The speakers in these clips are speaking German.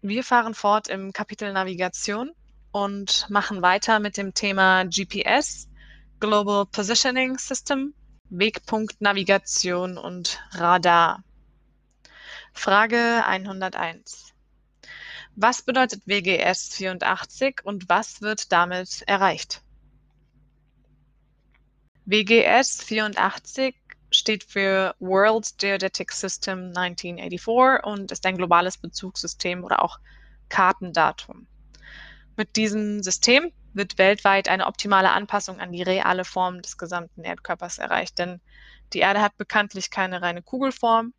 Wir fahren fort im Kapitel Navigation und machen weiter mit dem Thema GPS, Global Positioning System, Wegpunktnavigation und Radar. Frage 101. Was bedeutet WGS 84 und was wird damit erreicht? WGS 84 steht für World Geodetic System 1984 und ist ein globales Bezugssystem oder auch Kartendatum. Mit diesem System wird weltweit eine optimale Anpassung an die reale Form des gesamten Erdkörpers erreicht, denn die Erde hat bekanntlich keine reine Kugelform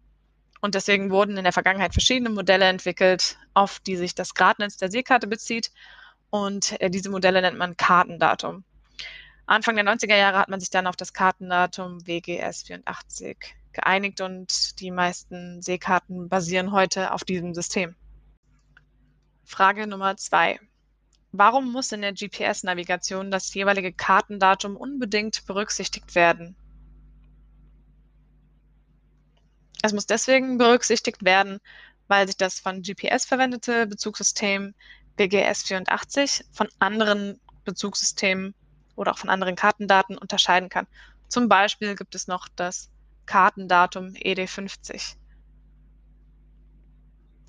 und deswegen wurden in der Vergangenheit verschiedene Modelle entwickelt, auf die sich das Gradnetz der Seekarte bezieht und äh, diese Modelle nennt man Kartendatum. Anfang der 90er Jahre hat man sich dann auf das Kartendatum WGS 84 geeinigt und die meisten Seekarten basieren heute auf diesem System. Frage Nummer zwei. Warum muss in der GPS-Navigation das jeweilige Kartendatum unbedingt berücksichtigt werden? Es muss deswegen berücksichtigt werden, weil sich das von GPS verwendete Bezugssystem WGS 84 von anderen Bezugssystemen oder auch von anderen Kartendaten unterscheiden kann. Zum Beispiel gibt es noch das Kartendatum ED50.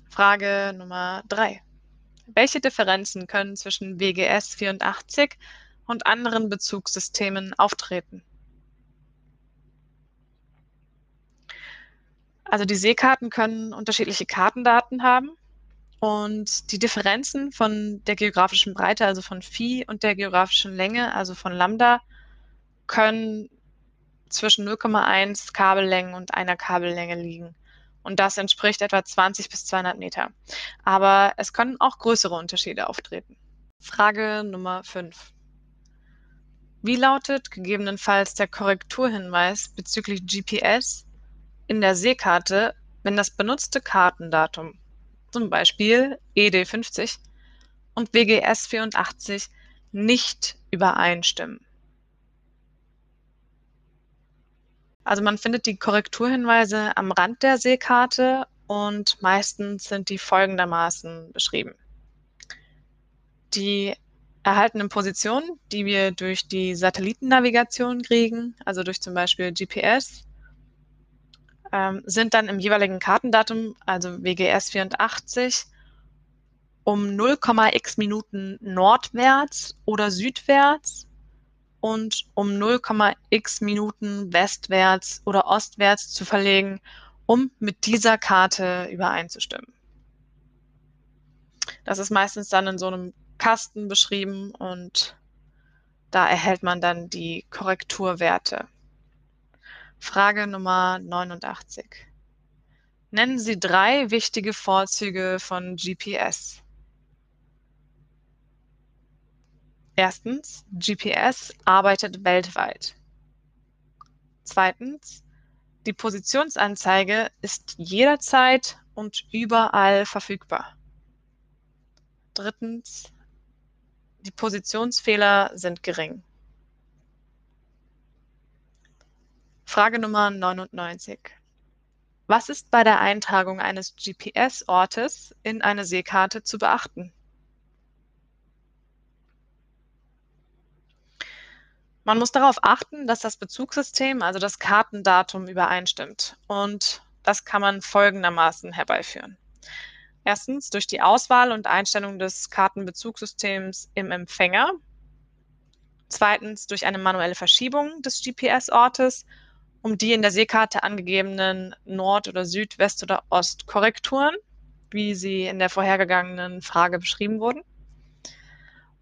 Frage Nummer 3. Welche Differenzen können zwischen WGS 84 und anderen Bezugssystemen auftreten? Also die Seekarten können unterschiedliche Kartendaten haben und die Differenzen von der geografischen Breite, also von Phi, und der geografischen Länge, also von Lambda, können zwischen 0,1 Kabellängen und einer Kabellänge liegen. Und das entspricht etwa 20 bis 200 Meter. Aber es können auch größere Unterschiede auftreten. Frage Nummer 5. Wie lautet gegebenenfalls der Korrekturhinweis bezüglich GPS in der Seekarte, wenn das benutzte Kartendatum zum Beispiel ED50 und WGS 84 nicht übereinstimmen. Also man findet die Korrekturhinweise am Rand der Seekarte und meistens sind die folgendermaßen beschrieben. Die erhaltenen Positionen, die wir durch die Satellitennavigation kriegen, also durch zum Beispiel GPS, ähm, sind dann im jeweiligen Kartendatum, also WGS 84, um 0,x Minuten nordwärts oder südwärts und um 0,x Minuten westwärts oder ostwärts zu verlegen, um mit dieser Karte übereinzustimmen. Das ist meistens dann in so einem Kasten beschrieben und da erhält man dann die Korrekturwerte. Frage Nummer 89. Nennen Sie drei wichtige Vorzüge von GPS. Erstens, GPS arbeitet weltweit. Zweitens, die Positionsanzeige ist jederzeit und überall verfügbar. Drittens, die Positionsfehler sind gering. Frage Nummer 99. Was ist bei der Eintragung eines GPS-Ortes in eine Seekarte zu beachten? Man muss darauf achten, dass das Bezugssystem, also das Kartendatum, übereinstimmt. Und das kann man folgendermaßen herbeiführen. Erstens durch die Auswahl und Einstellung des Kartenbezugssystems im Empfänger. Zweitens durch eine manuelle Verschiebung des GPS-Ortes um die in der Seekarte angegebenen Nord- oder Süd-, West- oder Ostkorrekturen, wie sie in der vorhergegangenen Frage beschrieben wurden.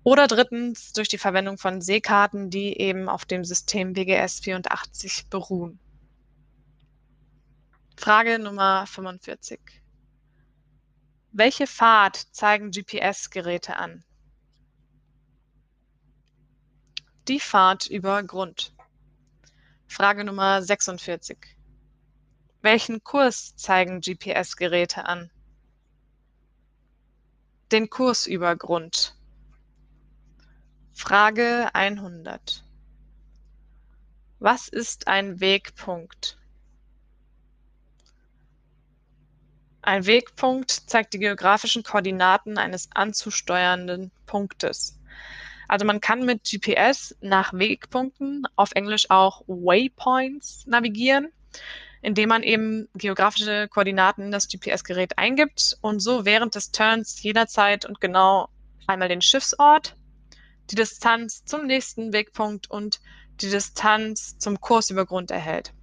Oder drittens durch die Verwendung von Seekarten, die eben auf dem System WGS 84 beruhen. Frage Nummer 45. Welche Fahrt zeigen GPS-Geräte an? Die Fahrt über Grund. Frage Nummer 46. Welchen Kurs zeigen GPS-Geräte an? Den Kursübergrund. Frage 100. Was ist ein Wegpunkt? Ein Wegpunkt zeigt die geografischen Koordinaten eines anzusteuernden Punktes. Also man kann mit GPS nach Wegpunkten, auf Englisch auch Waypoints, navigieren, indem man eben geografische Koordinaten in das GPS-Gerät eingibt und so während des Turns jederzeit und genau einmal den Schiffsort, die Distanz zum nächsten Wegpunkt und die Distanz zum Kursübergrund erhält.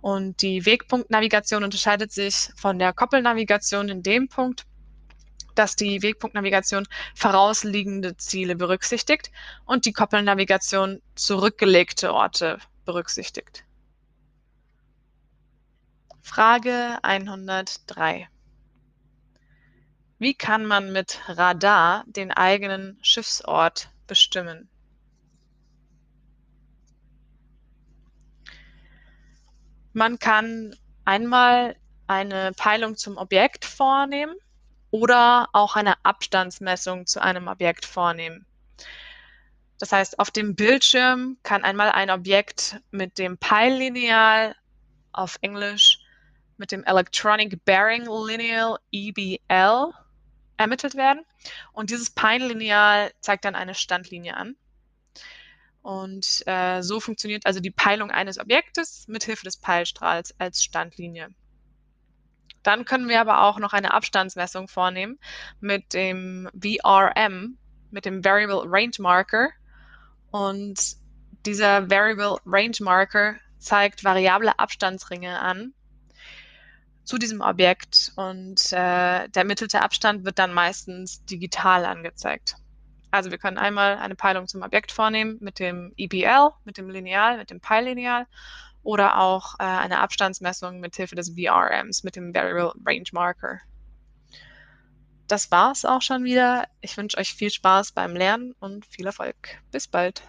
Und die Wegpunktnavigation unterscheidet sich von der Koppelnavigation in dem Punkt, dass die Wegpunktnavigation vorausliegende Ziele berücksichtigt und die Koppelnavigation zurückgelegte Orte berücksichtigt. Frage 103. Wie kann man mit Radar den eigenen Schiffsort bestimmen? Man kann einmal eine Peilung zum Objekt vornehmen oder auch eine Abstandsmessung zu einem Objekt vornehmen. Das heißt, auf dem Bildschirm kann einmal ein Objekt mit dem Peillineal auf Englisch mit dem Electronic Bearing Lineal EBL ermittelt werden. Und dieses Peillineal zeigt dann eine Standlinie an. Und äh, so funktioniert also die Peilung eines Objektes mit Hilfe des Peilstrahls als Standlinie. Dann können wir aber auch noch eine Abstandsmessung vornehmen mit dem VRM, mit dem Variable Range Marker. Und dieser Variable Range Marker zeigt variable Abstandsringe an zu diesem Objekt und äh, der ermittelte Abstand wird dann meistens digital angezeigt. Also wir können einmal eine Peilung zum Objekt vornehmen mit dem EBL, mit dem Lineal, mit dem Peillineal oder auch äh, eine Abstandsmessung mit Hilfe des VRMs, mit dem Variable Range Marker. Das war's auch schon wieder. Ich wünsche euch viel Spaß beim Lernen und viel Erfolg. Bis bald.